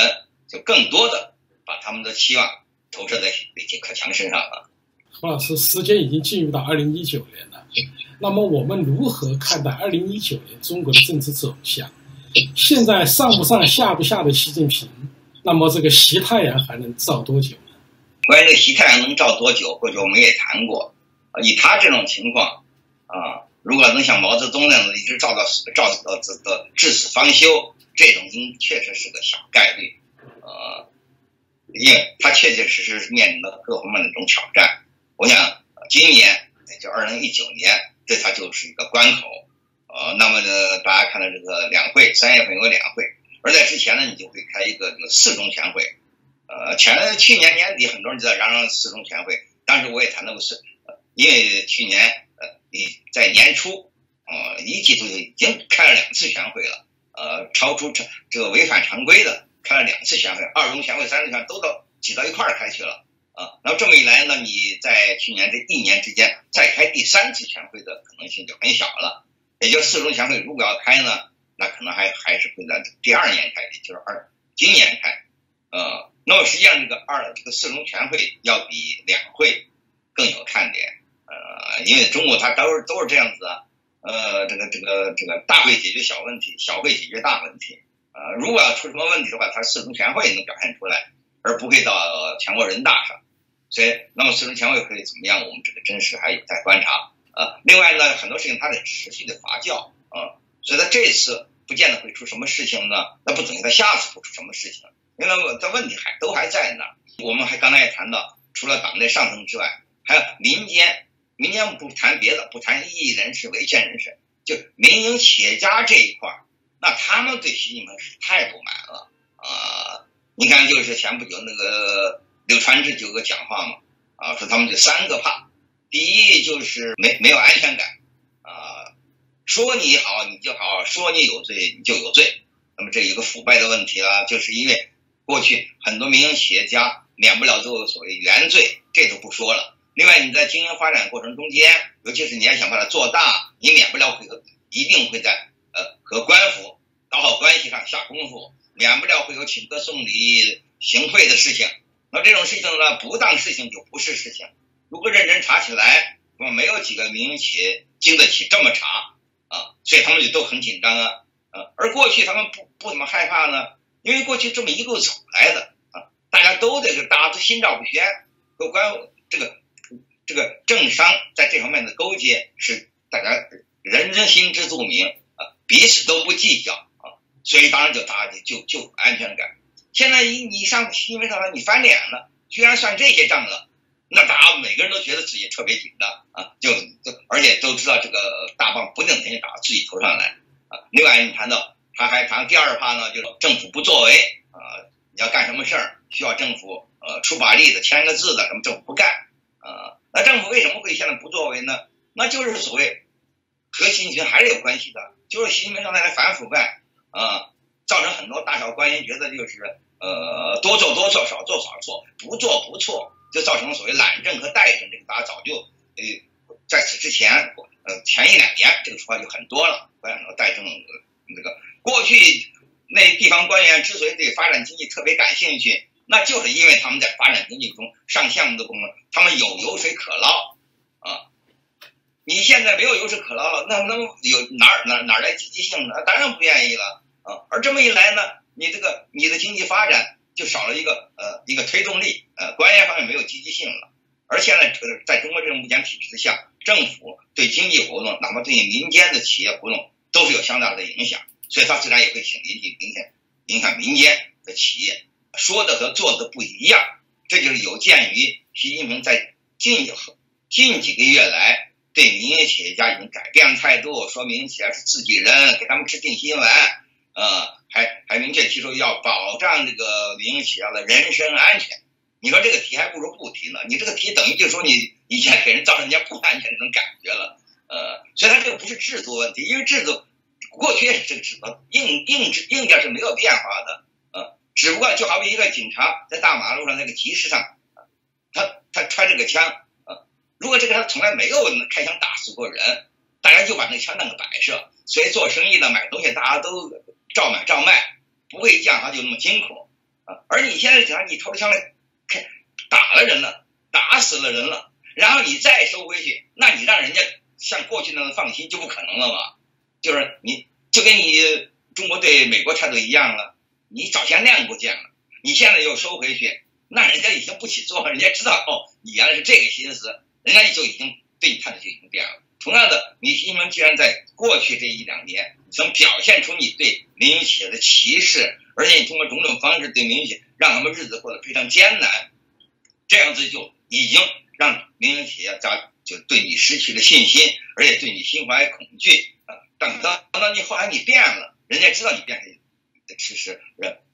就更多的把他们的期望。投射在北京克强身上了。何老师，时间已经进入到二零一九年了，那么我们如何看待二零一九年中国的政治走向？现在上不上下不下的习近平，那么这个习太阳还能照多久呢？关于这个习太阳能照多久，过去我们也谈过。以他这种情况啊，如果能像毛泽东那样的一直照到照到这的至死方休，这种应确实是个小概率，呃。因为他确确实实是面临的各方面的这种挑战，我想今年就二零一九年对他就是一个关口，呃，那么呢，大家看到这个两会，三月份有个两会，而在之前呢，你就会开一个这个四中全会，呃，前去年年底很多人就在嚷嚷四中全会，当时我也谈到过是，因为去年呃你在年初，呃一季度就已经开了两次全会了，呃，超出这这个违反常规的。开了两次全会，二中全会、三中全会都到挤到一块儿开去了啊。那么这么一来呢，你在去年这一年之间再开第三次全会的可能性就很小了。也就四中全会如果要开呢，那可能还还是会在第二年开，也就是二今年开。呃，那么实际上这个二这个四中全会要比两会更有看点。呃，因为中国它都是都是这样子啊。呃，这个这个这个大会解决小问题，小会解决大问题。呃，如果要出什么问题的话，他四中全会能表现出来，而不会到全国人大上。所以，那么四中全会可以怎么样？我们这个真实还有待观察。呃，另外呢，很多事情它得持续的发酵啊，所以他这次不见得会出什么事情呢，那不等于他下次不出什么事情，因为这问题还都还在呢。我们还刚才也谈到，除了党内上层之外，还有民间，民间不谈别的，不谈异议人士、维权人士，就民营企业家这一块儿。那他们对习近平是太不满了啊！你看，就是前不久那个柳传志就有个讲话嘛，啊，说他们这三个怕，第一就是没没有安全感啊，说你好你就好，说你有罪你就有罪。那么这有个腐败的问题啊，就是因为过去很多民营企业家免不了都有所谓原罪，这都不说了。另外，你在经营发展过程中间，尤其是你要想把它做大，你免不了会一定会在呃和官府搞好关系上下功夫，免不了会有请客送礼、行贿的事情。那这种事情呢，不当事情就不是事情。如果认真查起来，那么没有几个民营企业经得起这么查啊，所以他们就都很紧张啊。啊，而过去他们不不怎么害怕呢，因为过去这么一路走来的啊，大家都这个大家都心照不宣，和官这个这个政商在这方面的勾结是大家人人心知肚明啊，彼此都不计较，所以当然就大家就就安全感。现在一你上新闻上来你翻脸了，居然算这些账了，那大家每个人都觉得自己特别紧张啊，就就而且都知道这个大棒不定天天打到自己头上来。啊，另外你谈到，他还谈第二趴呢，就是政府不作为啊，你要干什么事儿需要政府呃出把力的签个字的，什么政府不干啊？那政府为什么会现在不作为呢？那就是所谓和习近平还是有关系的，就是习近平上台反腐败啊，造成很多大小官员觉得就是呃多做多错，少做少错，不做不错，就造成了所谓懒政和怠政，这个大家早就呃在此之前呃前一两年这个说法就很多了。带政那个过去那地方官员之所以对发展经济特别感兴趣，那就是因为他们在发展经济中上项目的功能，他们有油水可捞啊。你现在没有油水可捞了，那能有哪儿哪哪来积极性呢？当然不愿意了啊。而这么一来呢，你这个你的经济发展就少了一个呃一个推动力，呃官员方面没有积极性了。而现在在中国这种目前体制之下，政府对经济活动，哪怕对于民间的企业活动。都是有相当的影响，所以它自然也会引起影响影响民间的企业说的和做的不一样，这就是有鉴于习近平在近近几个月来对民营企业家已经改变了态度，说民营企业是自己人，给他们吃定心丸，呃，还还明确提出要保障这个民营企业的人身安全。你说这个题还不如不提呢，你这个题等于就说你以前给人造成人家不安全那种感觉了。呃，所以它这个不是制度问题，因为制度过去也是这个制度，硬硬制硬件是没有变化的，呃，只不过就好比一个警察在大马路上那个集市上，他他揣着个枪，呃，如果这个他从来没有开枪打死过人，大家就把那枪当个摆设，所以做生意呢买东西大家都照买照卖，不会讲话就那么惊恐，啊，而你现在只要你抽着枪来开打了人了，打死了人了，然后你再收回去，那你让人家。像过去那样放心就不可能了嘛，就是你就跟你中国对美国态度一样了，你早先亮不见了，你现在又收回去，那人家已经不起作用，人家知道哦，你原来是这个心思，人家就已经对你态度就已经变了。同样的，你习近平既然在过去这一两年能表现出你对民营企业的歧视，而且你通过种种方式对民营企业让他们日子过得非常艰难，这样子就已经让民营企业家。就对你失去了信心，而且对你心怀恐惧啊！等到等到你后来你变了，人家知道你变的其实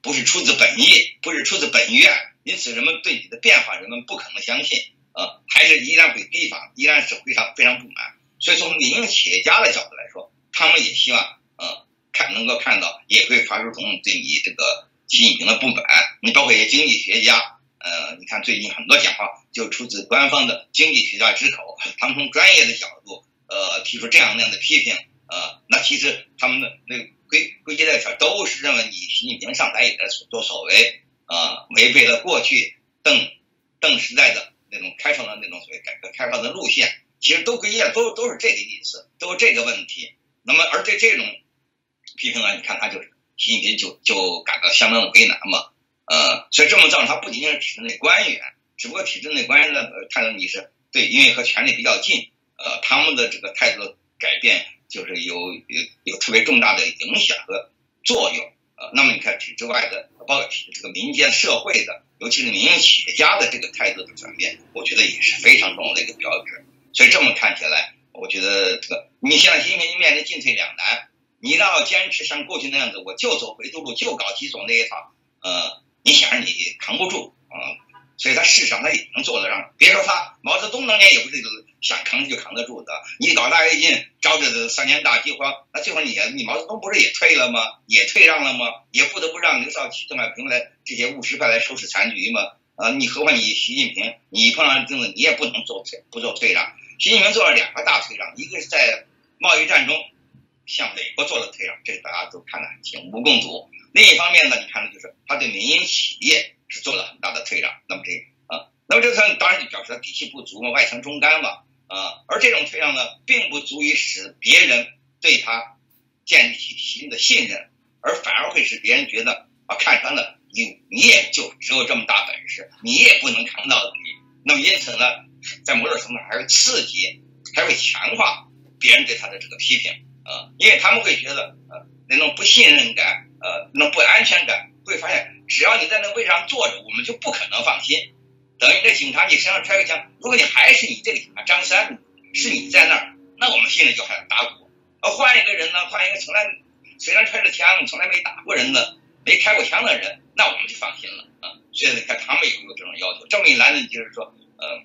不是出自本意，不是出自本愿，因此人们对你的变化，人们不可能相信啊，还是依然会提防，依然是非常非常不满。所以从民营企业家的角度来说，他们也希望嗯，看能够看到，也会发出种对你这个习近平的不满。你包括一些经济学家。呃，你看最近很多讲话就出自官方的经济学家之口，他们从专业的角度，呃，提出这样那样的批评，呃，那其实他们的那归归结在这都是认为你习近平上台以来所作所为，啊，违背了过去邓邓时代的那种开放的那种所谓改革开放的路线，其实都归结都都是这个意思，都是这个问题。那么而对这种批评呢，你看他就是习近平就就感到相当的为难嘛。呃，所以这么造成，他不仅仅是体制内官员，只不过体制内官员的态度你是对，因为和权力比较近，呃，他们的这个态度改变就是有有有特别重大的影响和作用。呃，那么你看体制外的，包括这个民间社会的，尤其是民营企业家的这个态度的转变，我觉得也是非常重要的一个标志。所以这么看起来，我觉得这个你现在习近平面临进退两难，你要坚持像过去那样子，我就走回头路，就搞基总那一套，呃。你想着你扛不住啊，所以他事实上他也能做得让，别说他毛泽东当年也不是想扛就扛得住的。你搞大跃进，招致三年大饥荒，那最后你你毛泽东不是也退了吗？也退让了吗？也不得不让刘少奇、邓小平来这些务实派来收拾残局吗？啊，你何况你习近平，你碰上钉子你也不能做退不做退让。习近平做了两个大退让，一个是在贸易战中向美国做了退让，这大家都看得很清，无共睹。另一方面呢，你看的就是他对民营企业是做了很大的退让。那么这啊，那么这他当然就表示他底气不足嘛，外强中干嘛啊。而这种退让呢，并不足以使别人对他建立起新的信任，而反而会使别人觉得啊，看穿了你，你也就只有这么大本事，你也不能扛到底。那么因此呢，在某种程度上还会刺激，还会强化别人对他的这个批评啊，因为他们会觉得呃那种不信任感。呃，那种不安全感，会发现只要你在那个位置上坐着，我们就不可能放心。等于这警察你身上揣个枪，如果你还是你这个警察张三，是你在那儿，那我们心里就很打鼓。呃，换一个人呢，换一个从来虽然揣着枪，从来没打过人的，没开过枪的人，那我们就放心了啊。所以看他们有没有这种要求。这么一来呢，就是说，呃，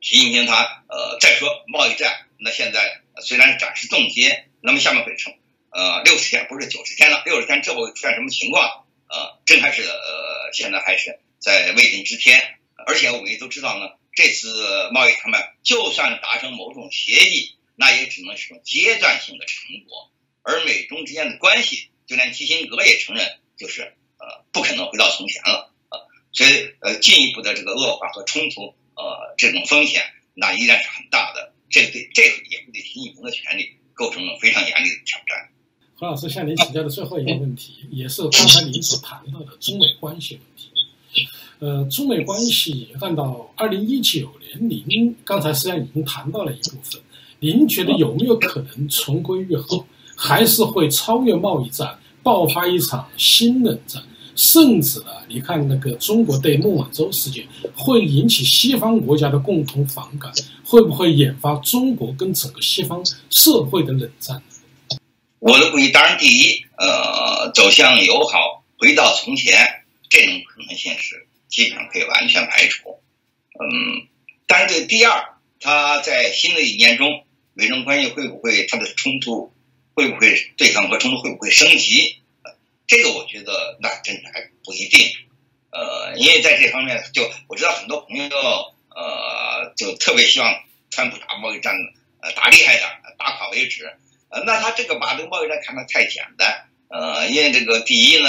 习近平他呃再说贸易战，那现在虽然暂时冻结，那么下面会成。呃，六十天不是九十天了，六十天这会出现什么情况？呃，真还是呃，现在还是在未定之天。而且我们也都知道呢，这次贸易谈判就算达成某种协议，那也只能是种阶段性的成果。而美中之间的关系，就连基辛格也承认，就是呃，不可能回到从前了啊。所以呃，进一步的这个恶化和冲突，呃，这种风险那依然是很大的。这对这个也会对习近平的权利构成了非常严厉的挑战。何老师向您请教的最后一个问题，也是刚才您所谈到的中美关系问题。呃，中美关系按照二零一九年，您刚才实际上已经谈到了一部分。您觉得有没有可能重归于好，还是会超越贸易战，爆发一场新冷战？甚至呢，你看那个中国对孟晚舟事件，会引起西方国家的共同反感，会不会引发中国跟整个西方社会的冷战？我的估计，当然，第一，呃，走向友好，回到从前，这种可能性是基本上可以完全排除。嗯，但是这第二，他在新的一年中，美中关系会不会它的冲突会不会对抗和冲突会不会升级？这个我觉得那真的还不一定。呃，因为在这方面，就我知道很多朋友，呃，就特别希望川普打贸易战，呃，打厉害点，打垮为止。呃，那他这个把这个贸易战看得太简单，呃，因为这个第一呢，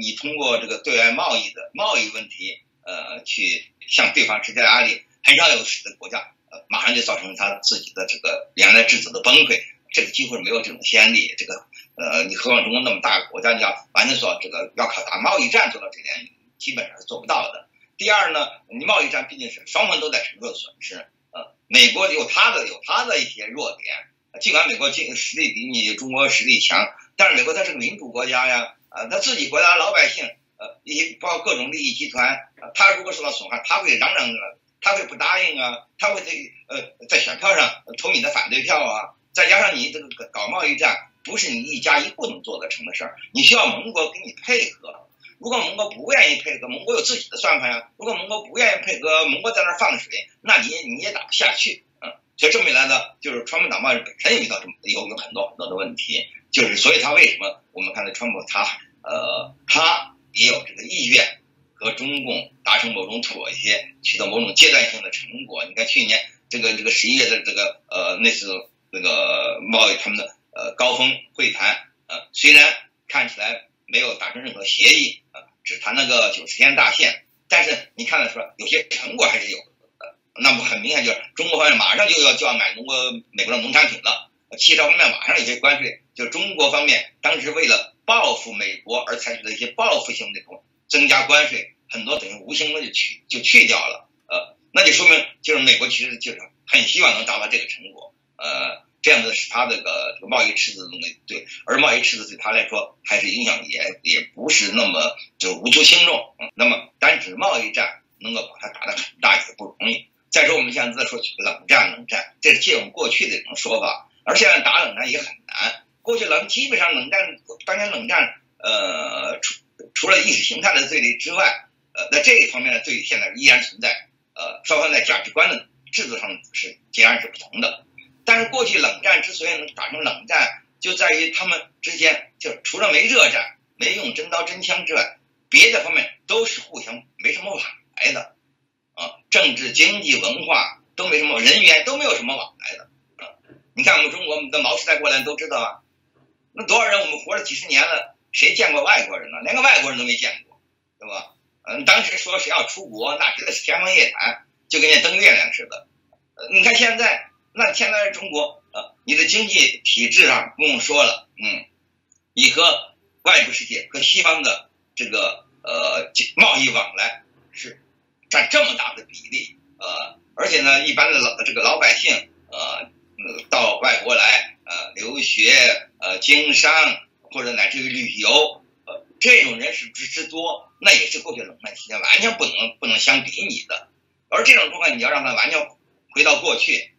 你通过这个对外贸易的贸易问题，呃，去向对方施加压力，很少有使得国家呃马上就造成他自己的这个原来制度的崩溃，这个几乎是没有这种先例。这个呃，你何况中国那么大个国家，你要完全说这个要靠打贸易战做到这点，基本上是做不到的。第二呢，你贸易战毕竟是双方都在承受损失，呃，美国有他的有他的一些弱点。尽管美国经实力比你中国实力强，但是美国它是个民主国家呀，啊，他自己国家老百姓，呃，一些包括各种利益集团，他如果受到损害，他会嚷嚷啊，他会不答应啊，他会在呃在选票上投你的反对票啊，再加上你这个搞贸易战，不是你一家一不能做得成的事儿，你需要盟国给你配合，如果盟国不愿意配合，盟国有自己的算盘呀，如果盟国不愿意配合，盟国在那儿放水，那你你也打不下去。嗯所以这么一来呢，就是川普打贸易本身也遇到这么有有很多很多的问题，就是所以他为什么我们看到川普他呃他也有这个意愿和中共达成某种妥协，取得某种阶段性的成果。你看去年这个这个十一月的这个呃那次那个贸易他们的呃高峰会谈呃虽然看起来没有达成任何协议啊，只谈了个九十天大限，但是你看得出来有些成果还是有。那么很明显就是中国方面马上就要就要买中国美国的农产品了，汽车方面马上有些关税，就中国方面当时为了报复美国而采取的一些报复性那种增加关税，很多等于无形的就去就去掉了，呃，那就说明就是美国其实就是很希望能达到这个成果，呃，这样子使他这个这个贸易赤字的东西对，而贸易赤字对他来说还是影响也也不是那么就无足轻重，那么单指贸易战能够把它打得很大也不容易。再说我们现在说冷战，冷战这是借用过去的一种说法，而现在打冷战也很难。过去冷基本上冷战，当年冷战，呃，除除了意识形态的对立之外，呃，在这一方面的对立现在依然存在。呃，双方在价值观的制度上是截然是不同的。但是过去冷战之所以能打成冷战，就在于他们之间就除了没热战、没用真刀真枪之外，别的方面都是互相没什么往来的啊，政治、经济、文化都没什么，人员都没有什么往来的啊。你看我们中国，我们的毛时代过来都知道啊，那多少人我们活了几十年了，谁见过外国人呢？连个外国人都没见过，对吧？嗯，当时说谁要出国，那真的是天方夜谭，就跟那登月亮似的。你看现在，那现在中国，呃，你的经济体制上不用说了，嗯，你和外部世界和西方的这个呃贸易往来是占这么大的比例，呃，而且呢，一般的老这个老百姓，呃，到外国来，呃，留学，呃，经商或者乃至于旅游，呃，这种人是之之多。那也是过去冷战期间完全不能不能相比拟的，而这种状况你要让它完全回到过去，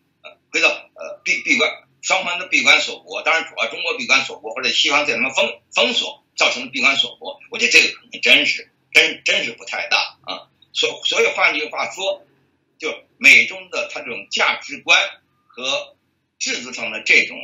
回到呃闭闭关双方都闭关锁国，当然主要中国闭关锁国或者西方对他们封封锁造成的闭关锁国，我觉得这个可能真是真真是不太大啊。所所以换句话说，就美中的它这种价值观和制度上的这种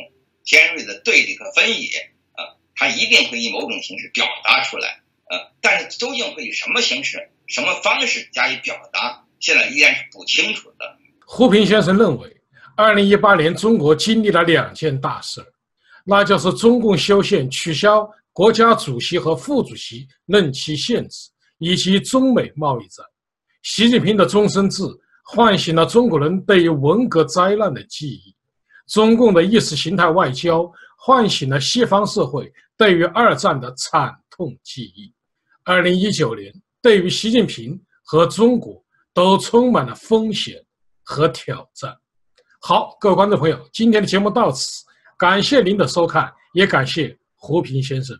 尖锐的对立和分野啊，它一定会以某种形式表达出来。啊，但是究竟会以什么形式、什么方式加以表达，现在依然是不清楚的。胡平先生认为，二零一八年中国经历了两件大事，那就是中共修宪取消国家主席和副主席任期限制，以及中美贸易战。习近平的终身制唤醒了中国人对于文革灾难的记忆，中共的意识形态外交唤醒了西方社会对于二战的惨痛记忆。二零一九年对于习近平和中国都充满了风险和挑战。好，各位观众朋友，今天的节目到此，感谢您的收看，也感谢胡平先生。